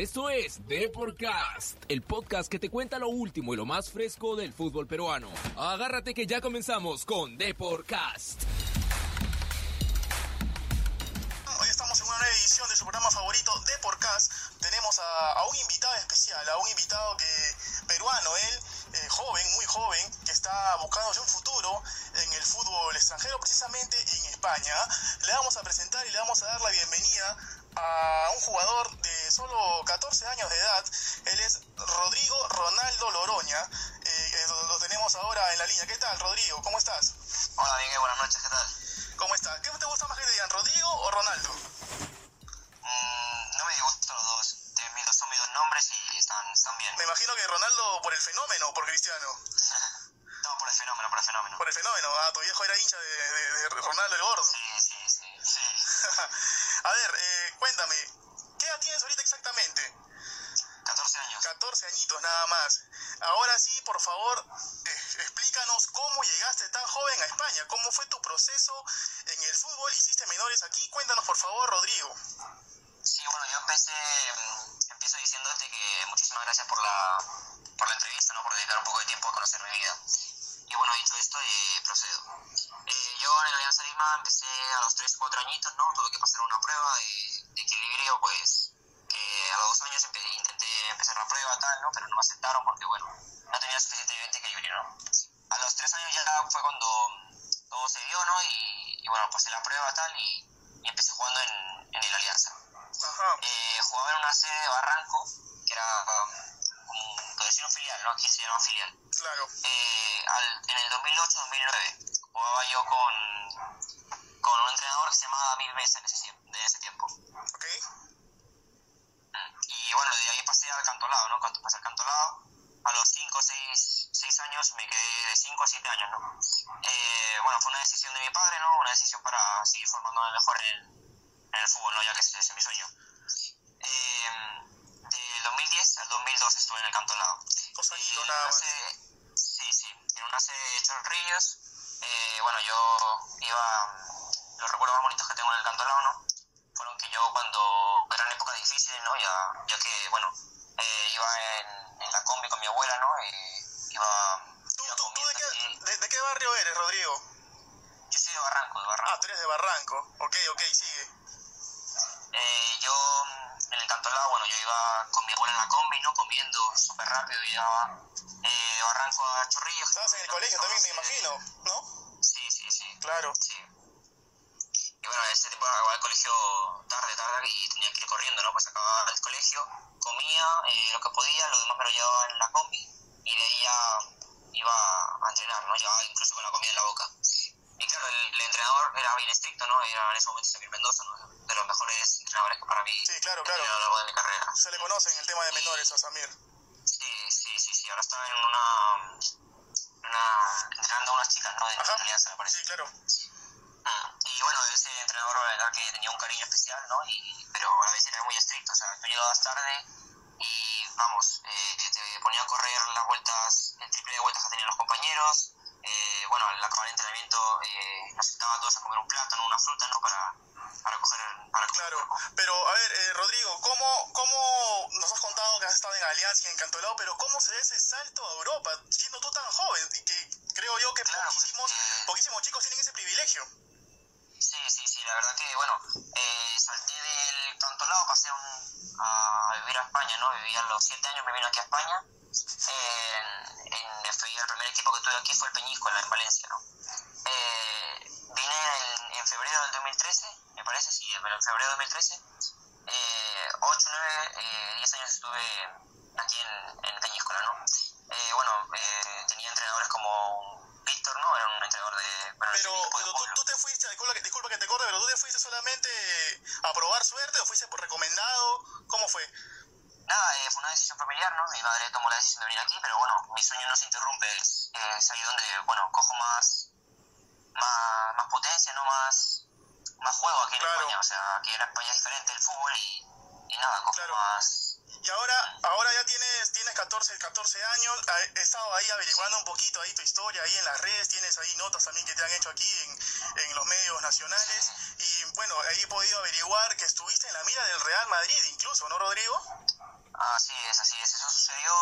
Esto es Deporcast, el podcast que te cuenta lo último y lo más fresco del fútbol peruano. Agárrate que ya comenzamos con Deporcast. Hoy estamos en una nueva edición de su programa favorito Deporcast. Tenemos a, a un invitado especial, a un invitado que peruano, él, eh, joven, muy joven, que está buscándose un futuro en el fútbol extranjero, precisamente en España. Le vamos a presentar y le vamos a dar la bienvenida a un jugador de solo 14 años de edad. Él es Rodrigo Ronaldo Loroña. Eh, lo, lo tenemos ahora en la línea. ¿Qué tal, Rodrigo? ¿Cómo estás? Hola Miguel, buenas noches, ¿qué tal? ¿Cómo estás? ¿Qué te gusta más que te digan, Rodrigo o Ronaldo? Mm, no me disgustan los dos. Son mis dos nombres y están, están bien. Me imagino que Ronaldo por el fenómeno o por Cristiano. No, por el fenómeno, por el fenómeno. Por el fenómeno. Ah, tu viejo era hincha de, de- de Ronaldo el Gordo. Sí, sí, sí, sí. a ver, eh, cuéntame, favor, eh, explícanos cómo llegaste tan joven a España, cómo fue tu proceso en el fútbol, hiciste menores aquí, cuéntanos por favor, Rodrigo. Sí, bueno, yo empecé, mm, empiezo diciéndote que muchísimas gracias por la, por la entrevista, ¿no? Por dedicar un poco de tiempo a conocer mi vida. Y bueno, dicho esto, eh, procedo. Eh, yo en Alianza Lima empecé a los 3, 4 añitos, ¿no? Tuve que pasar una prueba de, de equilibrio, pues, que a los dos años empe- intenté empezar la prueba, tal, ¿no? Pero no me aceptaron porque, bueno, no tenía equilibrio, ¿no? A los 3 años ya fue cuando todo se dio, ¿no? Y, y bueno, pasé la prueba, tal, y, y empecé jugando en, en el Alianza. Ajá, Eh, jugaba en una sede de Barranco, que era um, como un un filial, ¿no? Aquí se llama filial. claro. Eh, al- en el 2008-2009 jugaba yo con, con un entrenador que se llamaba David Mesa en ese, de ese tiempo. Ok, Mm. Y bueno, de ahí pasé al cantolado, ¿no? Cuando pasé al cantolado, a los 5 o 6, años me quedé de 5 a 7 años, ¿no? Eh, bueno, fue una decisión de mi padre, ¿no? Una decisión para seguir formándome mejor en, en el fútbol, ¿no? Ya que ese es mi sueño. Eh, del 2010 al 2012 estuve en el cantolado. dos Y añitos en una sede- sí, sí, en una sede de Chorrillos. Eh, bueno, yo iba, los recuerdos más bonitos que tengo en el cantolao, ¿no? Fueron que yo cuando eran épocas difíciles, ¿no? Ya, ya que, bueno, eh, iba en, combi con mi abuela, ¿no? Eh, iba, ¿Tú, iba tú- tú de, qué, y- de, de qué barrio eres, Rodrigo? Yo soy de Barranco, de Barranco. Ah, tú eres de Barranco. Ok, ok, sigue. Eh, yo en el cantolao, bueno, yo iba con mi abuela en la combi, ¿no? Comiendo súper rápido, y llegaba eh, de Barranco a Chorrillos. Estabas en el colegio también, me imagino, ¿no? Sí, sí, sí. Claro. Sí. Y bueno, ese tiempo acababa el colegio y tenía que ir corriendo, ¿no? Pues acababa el colegio, comía eh, lo que podía, lo demás me lo llevaba en la combi y de ahí ya iba a entrenar, ¿no? Llevaba incluso con la comida en la boca. Y claro, el, el entrenador era bien estricto, ¿no? Era en ese momento Samir Mendoza, ¿no? De los mejores entrenadores que para mí Sí, claro, claro. a lo largo de mi carrera. Se le conoce en el tema de menores a Samir. Sí, sí, sí, sí. Ahora está en una... una entrenando a unas chicas, ¿no? De Ajá. Alianza, me parece. Sí, claro Y bueno, ese entrenador la verdad que tenía un cariño especial, ¿no? Y, pero a vez era muy estricto, o sea, tú llegabas tarde y vamos, eh, te ponía a correr las vueltas, el triple de vueltas que tenían los compañeros. Eh, bueno, al acabar el entrenamiento eh, nos sentaba a todos a comer un plátano, una fruta, ¿no? Para, para coger... Para Claro, cuerpo. pero a ver, eh, Rodrigo, ¿cómo, ¿cómo nos has contado que has estado en Alianza y en Cantolao, pero cómo se da ese salto a Europa, siendo tú tan joven y que creo yo que Claro, pues, poquísimos, eh, poquísimos chicos tienen ese privilegio? Sí, sí, sí, la verdad que, bueno, eh, salté del cantolado, pasé a, un- a vivir a España, ¿no? Viví a los siete años, me vine aquí a España. En, en, el primer equipo que tuve aquí fue el Peñíscola, en Valencia, ¿no? Eh, vine en, en febrero del 2013, me parece, sí, en febrero del 2013. Eh, 8, 9, eh, 10 años estuve aquí en, en Peñíscola, ¿no? Eh, bueno, eh, tenía entrenadores como Víctor, ¿no? Era un entrenador de... bueno, Pero, de equipo de pero tú, pueblo. tú te fuiste, disculpa que, disculpa que te corte, pero tú te fuiste solamente a probar suerte o fuiste por recomendado, ¿cómo fue? Nada, eh, fue una decisión familiar, ¿no? Mi madre tomó la decisión de venir aquí, pero bueno, mi sueño no se interrumpe, es, es ahí donde, bueno, cojo más, más, más potencia, ¿no? Más, más juego aquí en Claro. España, o sea, aquí en España es diferente el fútbol y, y nada, cojo Claro. más... Y ahora, ahora ya tienes, tienes 14, 14 años, ha- he estado ahí averiguando un poquito ahí tu historia, ahí en las redes, tienes ahí notas también que te han hecho aquí en, en los medios nacionales. Y bueno, ahí he podido averiguar que estuviste en la mira del Real Madrid incluso, ¿no, Rodrigo? Así es, así es. Eso sucedió.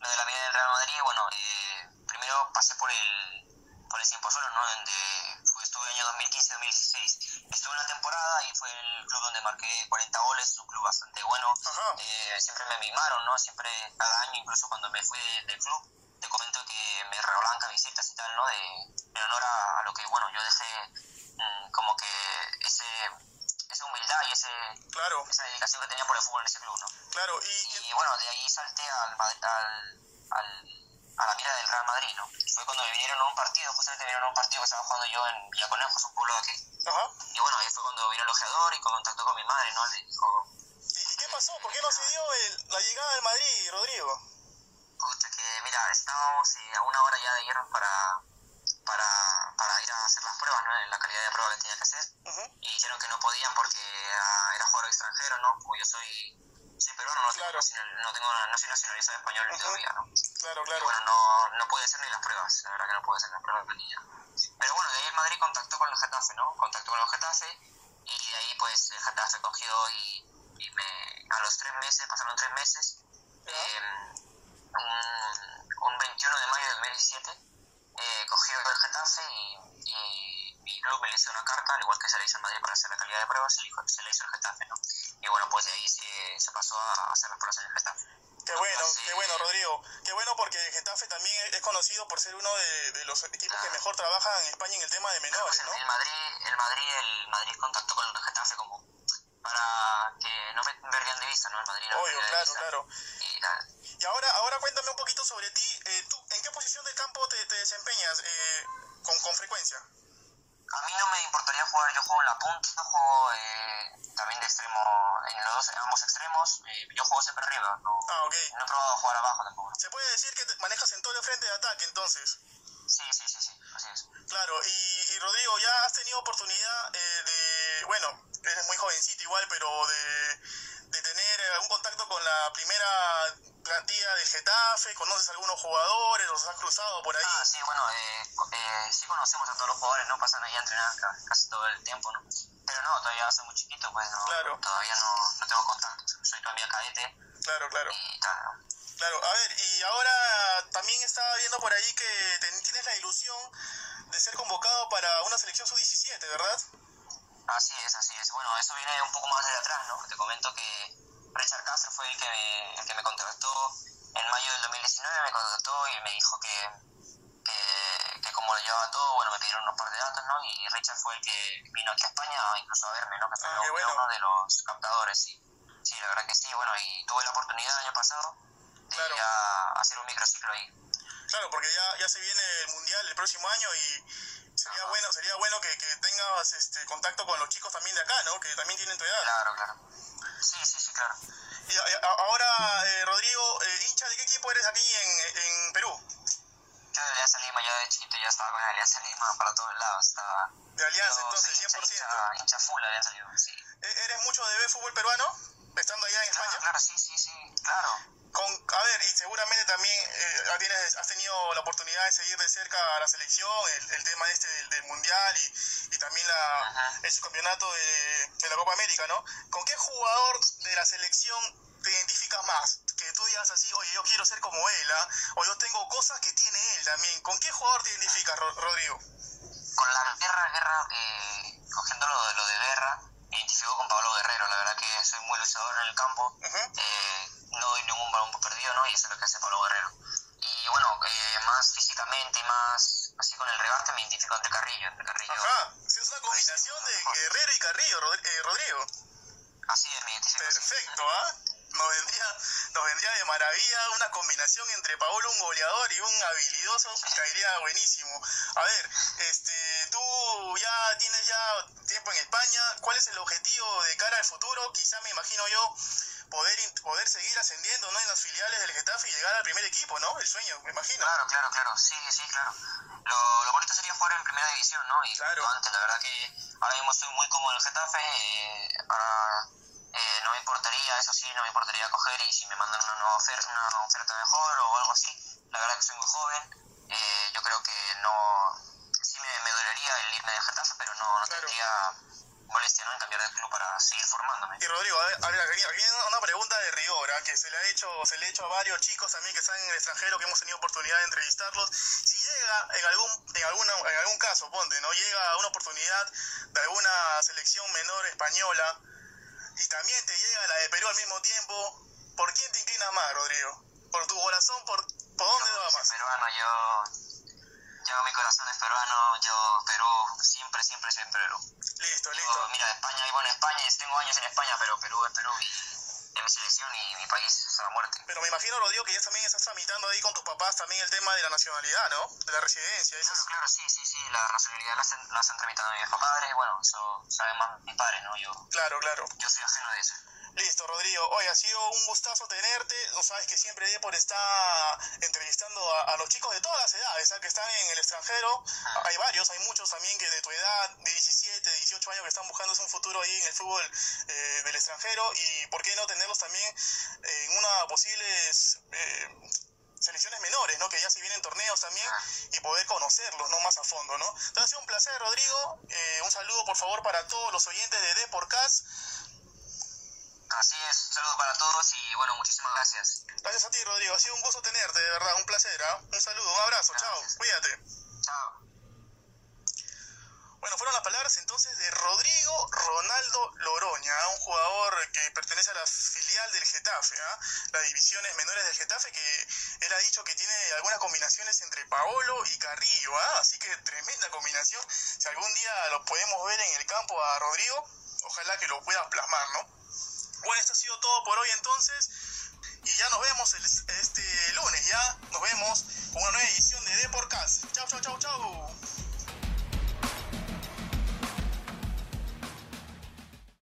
Lo de la vida del Real Madrid, bueno, eh, primero pasé por el, por el Cienpozuelo, ¿no? Donde estuve año 2015-2016. Estuve una temporada y fue el club donde marqué 40 goles, un club bastante bueno. Eh, siempre me mimaron, ¿no? Siempre, cada año, incluso cuando me fui del club, te comento que me regalaban camisetas y tal, ¿no? De, en honor a, lo que, bueno, yo dejé mm, como que ese esa humildad y ese, claro. esa dedicación que tenía por el fútbol en ese club, ¿no? Claro, y, y bueno, de ahí salté al, al, al, a la mira del Real Madrid, ¿no? Fue cuando me vinieron a un partido, justamente me vinieron a un partido que estaba jugando yo en Villaconejos, un pueblo de aquí. Ajá. Y bueno, ahí fue cuando vino el ojeador y contactó con mi madre, ¿no? Le dijo... ¿Y, qué pasó? ¿Por qué no se dio el, la llegada del Madrid, Rodrigo? Pucha, que mira, estábamos eh, a una hora ya de irnos para, para, para ir a hacer las pruebas, ¿no? En la calidad de prueba que tenía que hacer. Y dijeron que no podían porque era, era jugador extranjero, ¿no? Como yo soy peruano, no, claro. tengo, no, tengo, no soy nacionalizado español uh -huh. todavía, ¿no? Claro, claro. Y bueno, no, no pude hacer ni las pruebas, la verdad que no pude hacer las pruebas de niña. Pero bueno, de ahí el Madrid contactó con el Getafe, ¿no? Contactó con el Getafe y de ahí pues el Getafe cogió y, y me, a los tres meses, pasaron tres meses, eh, un, un 21 de mayo de 2017, eh, cogió el Getafe y, y mi club me le hizo una carta, al igual que se le hizo en Madrid para hacer la calidad de pruebas, se le hizo el Getafe, mejor trabajan en España en el tema de menores, pues ¿no? El Madrid, el Madrid, el Madrid contactó con el Getafe como para que no me perdían de vista, ¿no? El Madrid no Obvio, claro, vista. claro. Y, y, ahora, ahora cuéntame un poquito sobre ti. Eh, ¿tú, ¿En qué posición del campo te, te desempeñas eh, con, con frecuencia? A mí no me importaría jugar, yo juego en la punta, juego eh, también de extremo, en los dos, en ambos extremos, eh, yo juego siempre arriba, no, ah, okay. no he probado jugar abajo tampoco. ¿Se puede decir que te manejas en todo el frente de ataque entonces? Sí, sí, Claro, y, y Rodrigo, ya has tenido oportunidad eh, de, bueno, eres muy jovencito igual, pero de, de tener algún contacto con la primera plantilla del Getafe, conoces a algunos jugadores, los has cruzado por ahí. Ah, sí, bueno, eh, eh, sí conocemos a todos los jugadores, ¿no? Pasan ahí a entrenar casi todo el tiempo, ¿no? Pero no, todavía soy muy chiquito, pues no, claro. todavía no, no tengo contacto. Soy todavía cadete. Claro, claro. Y tal, ¿no? Claro, a ver, y ahora también estaba viendo por ahí que ten, tienes la ilusión de ser convocado para una selección sub-17, ¿verdad? Así es, así es. Bueno, eso viene un poco más de atrás, ¿no? Te comento que Richard Castro fue el que me, el que me contactó en mayo del 2019, me contactó y me dijo que, que, que como lo llevaba todo, bueno, me pidieron unos par de datos, ¿no? Y Richard fue el que vino aquí a España incluso a verme, ¿no? Que fue ah, bueno. uno de los captadores, sí. Sí, la verdad que sí, bueno, y tuve la oportunidad el año pasado de claro. ir a hacer un microciclo ahí. Claro, porque ya, ya se viene el Mundial el próximo año y sería Ajá. bueno sería bueno que, que tengas este, contacto con los chicos también de acá, ¿no? Que también tienen tu edad. Claro, claro. Sí, sí, sí, claro. Y a, a, ahora, eh, Rodrigo, eh, hincha, ¿de qué equipo eres aquí en, en Perú? Yo de Alianza Lima, yo de chiquito ya estaba con Alianza Lima para todos lados. Estaba, de Alianza, entonces, 100%. Hincha, hincha full de Alianza Lima, sí. ¿Eres mucho de ver fútbol peruano? Estando allá en claro, España. Claro, sí, sí, sí, claro. Con, a ver, y seguramente también eh, tienes, has tenido la oportunidad de seguir de cerca a la selección, el, el tema este del, del Mundial y, y también la, el subcampeonato de, de la Copa América, ¿no? ¿Con qué jugador de la selección te identificas más? Que tú digas así, oye, yo quiero ser como él, ¿eh? o yo tengo cosas que tiene él también. ¿Con qué jugador te identificas, Rodrigo? Con la guerra, guerra, eh, cogiendo lo de, lo de guerra, me identifico con Pablo Guerrero, la verdad que soy muy luchador en el campo, caería buenísimo. A ver, este, tú ya tienes ya tiempo en España, ¿cuál es el objetivo de cara al futuro? Quizá me imagino yo poder poder seguir ascendiendo ¿no? en las filiales del Getafe y llegar al primer equipo, ¿no? El sueño, me imagino. Claro, claro, claro, sí, sí, claro. Lo, lo bonito sería jugar en primera división, ¿no? Y claro. antes, la verdad que ahora mismo estoy muy cómodo en el Getafe, eh, ahora eh, no me importaría, eso sí, no me importaría coger y si me mandan una nueva oferta, una oferta mejor o algo así, la verdad que soy muy joven, eh, yo creo que no, sí me, me dolería el irme del Getafe, pero no, no claro. tendría molestia ¿no? en cambiar de club para seguir formándome. Y Rodrigo, a ver, aquí una pregunta de rigor, ¿ah? que se le ha hecho, se le ha hecho a varios chicos también que están en el extranjero, que hemos tenido oportunidad de entrevistarlos. Si llega en algún, en alguna, en algún caso, ponte, ¿no? Llega una oportunidad de alguna selección menor española y también te llega la de Perú al mismo tiempo, ¿por quién te inclinas más, Rodrigo? ¿Por tu corazón? ¿Por, por dónde Yo va más? peruano, yo, yo mi corazón es peruano, yo Perú, siempre, siempre soy Perú. Listo, Yo, listo. mira, España, vivo en España, tengo años en España, pero Perú es Perú y es mi selección y mi país hasta la muerte. Pero me imagino, Rodrigo, que ya también estás tramitando ahí con tus papás también el tema de la nacionalidad, ¿no? De la residencia. Claro, es- claro, sí, sí, sí, la nacionalidad la están tramitando mis padres, bueno, eso saben más mis padres, ¿no? Yo, Claro, claro. yo soy ajeno de eso. Listo, Rodrigo. Oye, ha sido un gustazo tenerte. No sabes que siempre Depor está entrevistando a, los chicos de todas las edades, ¿ah? que están en el extranjero. Hay varios, hay muchos también que de tu edad, de 17, 18 años, que están buscando un futuro ahí en el fútbol eh, del extranjero. Y por qué no tenerlos también en una posibles eh, selecciones menores, ¿no? Que ya se vienen torneos también y poder conocerlos, ¿no? Más a fondo, ¿no? Entonces ha sido un placer, Rodrigo. Eh, un saludo, por favor, para todos los oyentes de Deporcast. Así es, un saludo para todos y bueno, muchísimas gracias. Gracias a ti, Rodrigo. Ha sido un gusto tenerte, de verdad. Un placer, ¿ah? Un saludo, un abrazo. Chao. Cuídate. Chao. Bueno, fueron las palabras entonces de Rodrigo Ronaldo Loroña, ¿ah? un jugador que pertenece a la filial del Getafe, ¿ah? las divisiones menores del Getafe, que él ha dicho que tiene algunas combinaciones entre Paolo y Carrillo, ¿ah? así que tremenda combinación. Si algún día lo podemos ver en el campo a Rodrigo, ojalá que lo pueda plasmar, ¿no? Bueno, esto ha sido todo por hoy entonces. Y ya nos vemos el- este lunes, ya nos vemos con una nueva edición de Deporcast. Chau, chau, chau, chau.